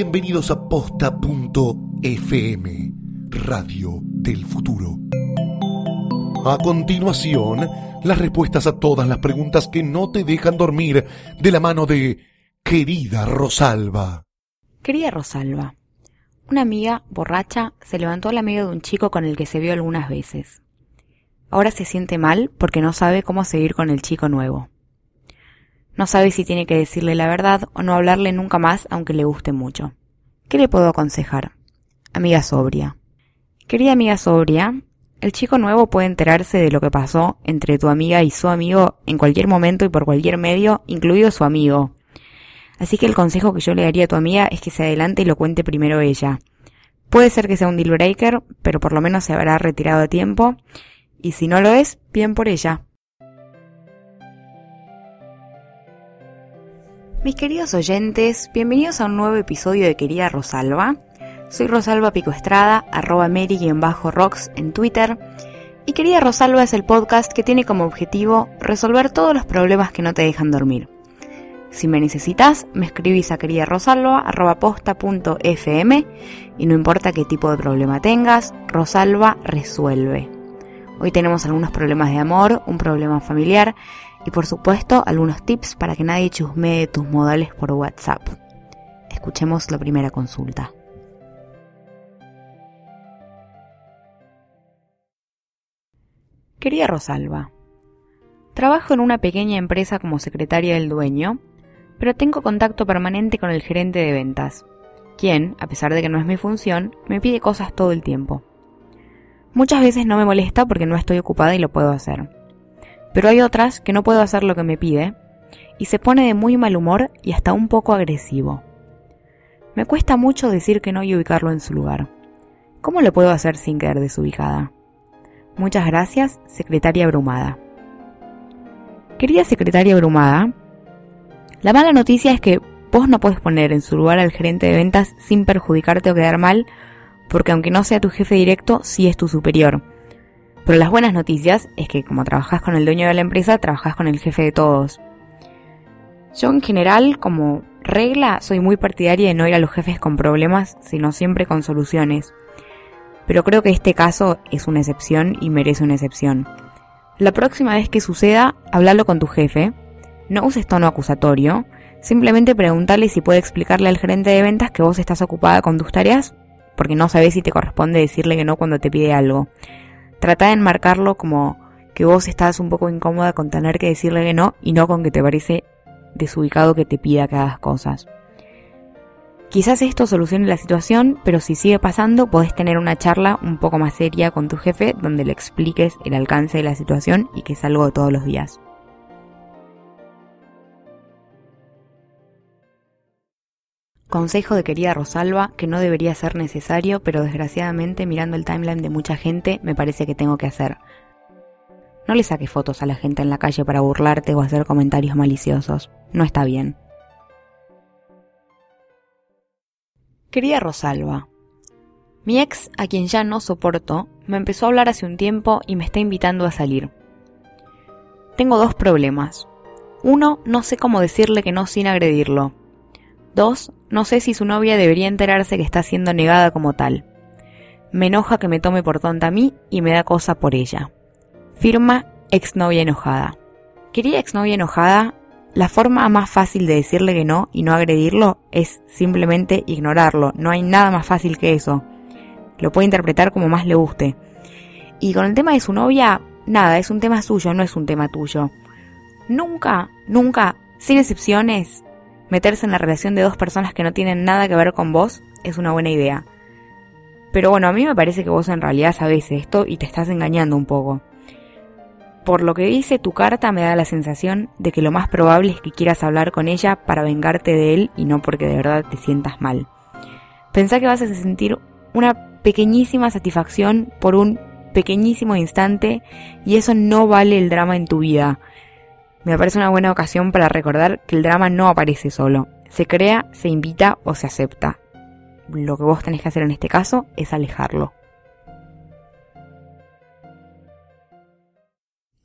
Bienvenidos a posta.fm, Radio del Futuro. A continuación, las respuestas a todas las preguntas que no te dejan dormir de la mano de querida Rosalba. Querida Rosalba, una amiga borracha se levantó a la amiga de un chico con el que se vio algunas veces. Ahora se siente mal porque no sabe cómo seguir con el chico nuevo. No sabe si tiene que decirle la verdad o no hablarle nunca más aunque le guste mucho. ¿Qué le puedo aconsejar? Amiga sobria. Querida amiga sobria, el chico nuevo puede enterarse de lo que pasó entre tu amiga y su amigo en cualquier momento y por cualquier medio, incluido su amigo. Así que el consejo que yo le daría a tu amiga es que se adelante y lo cuente primero ella. Puede ser que sea un deal breaker, pero por lo menos se habrá retirado a tiempo, y si no lo es, bien por ella. Mis queridos oyentes, bienvenidos a un nuevo episodio de Querida Rosalba. Soy Rosalba Pico Estrada, arroba Mary-Rocks en Twitter. Y Querida Rosalba es el podcast que tiene como objetivo resolver todos los problemas que no te dejan dormir. Si me necesitas, me escribís a querida Rosalba, arroba posta.fm y no importa qué tipo de problema tengas, Rosalba resuelve. Hoy tenemos algunos problemas de amor, un problema familiar y por supuesto algunos tips para que nadie chusmee tus modales por WhatsApp. Escuchemos la primera consulta. Querida Rosalba, trabajo en una pequeña empresa como secretaria del dueño, pero tengo contacto permanente con el gerente de ventas, quien, a pesar de que no es mi función, me pide cosas todo el tiempo. Muchas veces no me molesta porque no estoy ocupada y lo puedo hacer pero hay otras que no puedo hacer lo que me pide y se pone de muy mal humor y hasta un poco agresivo. Me cuesta mucho decir que no y ubicarlo en su lugar. ¿Cómo lo puedo hacer sin quedar desubicada? Muchas gracias, secretaria abrumada. Querida secretaria abrumada, la mala noticia es que vos no puedes poner en su lugar al gerente de ventas sin perjudicarte o quedar mal, porque aunque no sea tu jefe directo, sí es tu superior pero las buenas noticias es que como trabajas con el dueño de la empresa, trabajas con el jefe de todos. Yo en general, como regla, soy muy partidaria de no ir a los jefes con problemas, sino siempre con soluciones. Pero creo que este caso es una excepción y merece una excepción. La próxima vez que suceda, háblalo con tu jefe. No uses tono acusatorio. Simplemente pregúntale si puede explicarle al gerente de ventas que vos estás ocupada con tus tareas, porque no sabes si te corresponde decirle que no cuando te pide algo. Trata de enmarcarlo como que vos estás un poco incómoda con tener que decirle que no y no con que te parece desubicado que te pida que hagas cosas. Quizás esto solucione la situación, pero si sigue pasando, podés tener una charla un poco más seria con tu jefe donde le expliques el alcance de la situación y que es algo de todos los días. Consejo de querida Rosalba que no debería ser necesario, pero desgraciadamente mirando el timeline de mucha gente me parece que tengo que hacer. No le saques fotos a la gente en la calle para burlarte o hacer comentarios maliciosos. No está bien. Querida Rosalba, mi ex, a quien ya no soporto, me empezó a hablar hace un tiempo y me está invitando a salir. Tengo dos problemas. Uno, no sé cómo decirle que no sin agredirlo. Dos, no sé si su novia debería enterarse que está siendo negada como tal. Me enoja que me tome por tonta a mí y me da cosa por ella. Firma exnovia enojada. Querida exnovia enojada, la forma más fácil de decirle que no y no agredirlo es simplemente ignorarlo. No hay nada más fácil que eso. Lo puede interpretar como más le guste. Y con el tema de su novia, nada, es un tema suyo, no es un tema tuyo. Nunca, nunca, sin excepciones, meterse en la relación de dos personas que no tienen nada que ver con vos es una buena idea. Pero bueno, a mí me parece que vos en realidad sabés esto y te estás engañando un poco. Por lo que dice tu carta me da la sensación de que lo más probable es que quieras hablar con ella para vengarte de él y no porque de verdad te sientas mal. Pensá que vas a sentir una pequeñísima satisfacción por un pequeñísimo instante y eso no vale el drama en tu vida me parece una buena ocasión para recordar que el drama no aparece solo. Se crea, se invita o se acepta. Lo que vos tenés que hacer en este caso es alejarlo.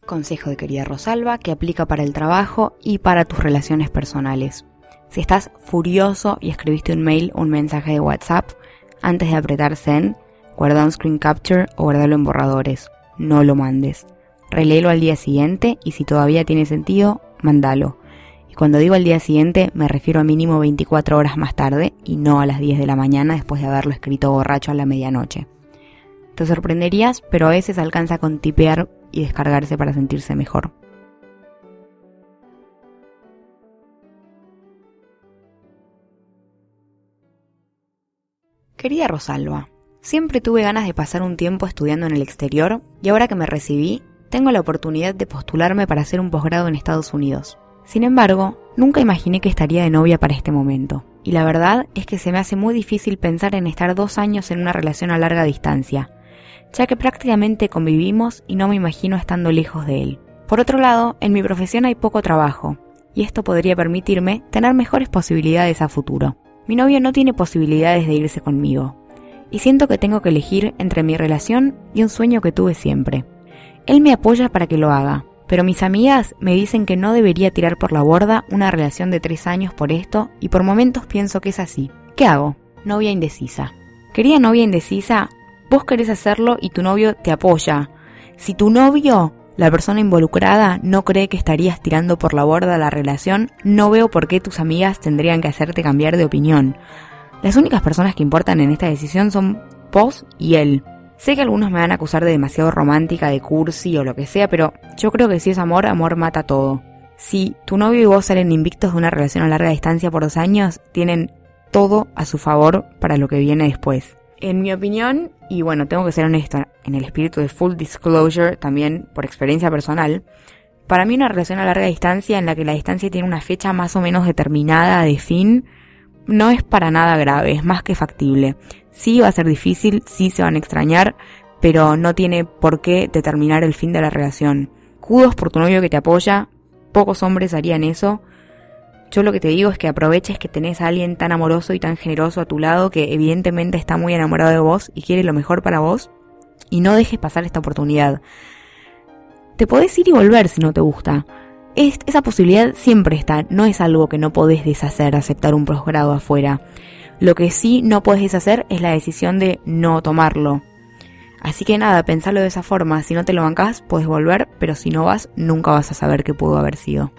Consejo de querida Rosalba que aplica para el trabajo y para tus relaciones personales. Si estás furioso y escribiste un mail o un mensaje de WhatsApp, antes de apretar send, guarda un screen capture o guardalo en borradores. No lo mandes. Reléelo al día siguiente y si todavía tiene sentido, mandalo. Y cuando digo al día siguiente, me refiero a mínimo 24 horas más tarde y no a las 10 de la mañana después de haberlo escrito borracho a la medianoche. Te sorprenderías, pero a veces alcanza con tipear y descargarse para sentirse mejor. Querida Rosalba, siempre tuve ganas de pasar un tiempo estudiando en el exterior y ahora que me recibí, tengo la oportunidad de postularme para hacer un posgrado en Estados Unidos. Sin embargo, nunca imaginé que estaría de novia para este momento. Y la verdad es que se me hace muy difícil pensar en estar dos años en una relación a larga distancia, ya que prácticamente convivimos y no me imagino estando lejos de él. Por otro lado, en mi profesión hay poco trabajo, y esto podría permitirme tener mejores posibilidades a futuro. Mi novio no tiene posibilidades de irse conmigo, y siento que tengo que elegir entre mi relación y un sueño que tuve siempre. Él me apoya para que lo haga, pero mis amigas me dicen que no debería tirar por la borda una relación de tres años por esto y por momentos pienso que es así. ¿Qué hago? Novia indecisa. Quería novia indecisa Vos querés hacerlo y tu novio te apoya. Si tu novio, la persona involucrada, no cree que estarías tirando por la borda la relación, no veo por qué tus amigas tendrían que hacerte cambiar de opinión. Las únicas personas que importan en esta decisión son vos y él. Sé que algunos me van a acusar de demasiado romántica, de cursi o lo que sea, pero yo creo que si es amor, amor mata todo. Si tu novio y vos salen invictos de una relación a larga distancia por dos años, tienen todo a su favor para lo que viene después. En mi opinión, y bueno, tengo que ser honesta, en el espíritu de full disclosure, también por experiencia personal, para mí una relación a larga distancia en la que la distancia tiene una fecha más o menos determinada de fin, no es para nada grave, es más que factible. Sí va a ser difícil, sí se van a extrañar, pero no tiene por qué determinar el fin de la relación. Cudos por tu novio que te apoya, pocos hombres harían eso, yo lo que te digo es que aproveches que tenés a alguien tan amoroso y tan generoso a tu lado que evidentemente está muy enamorado de vos y quiere lo mejor para vos y no dejes pasar esta oportunidad. Te podés ir y volver si no te gusta. Esa posibilidad siempre está, no es algo que no podés deshacer, aceptar un posgrado afuera. Lo que sí no podés deshacer es la decisión de no tomarlo. Así que nada, pensalo de esa forma, si no te lo bancás, podés volver, pero si no vas, nunca vas a saber qué pudo haber sido.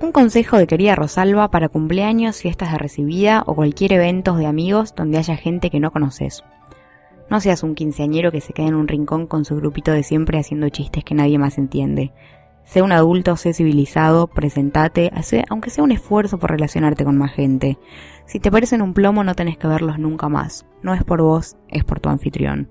Un consejo de querida Rosalba para cumpleaños, fiestas de recibida o cualquier evento de amigos donde haya gente que no conoces. No seas un quinceañero que se queda en un rincón con su grupito de siempre haciendo chistes que nadie más entiende. Sé un adulto, sé civilizado, presentate, hace, aunque sea un esfuerzo por relacionarte con más gente. Si te parecen un plomo no tenés que verlos nunca más. No es por vos, es por tu anfitrión.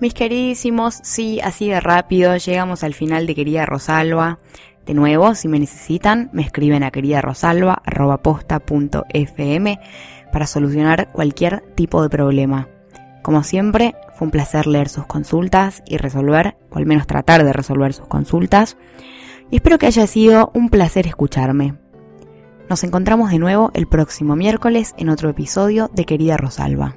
Mis queridísimos, sí, así de rápido llegamos al final de Querida Rosalba. De nuevo, si me necesitan, me escriben a queridarosalba.posta.fm para solucionar cualquier tipo de problema. Como siempre, fue un placer leer sus consultas y resolver, o al menos tratar de resolver sus consultas. Y espero que haya sido un placer escucharme. Nos encontramos de nuevo el próximo miércoles en otro episodio de Querida Rosalba.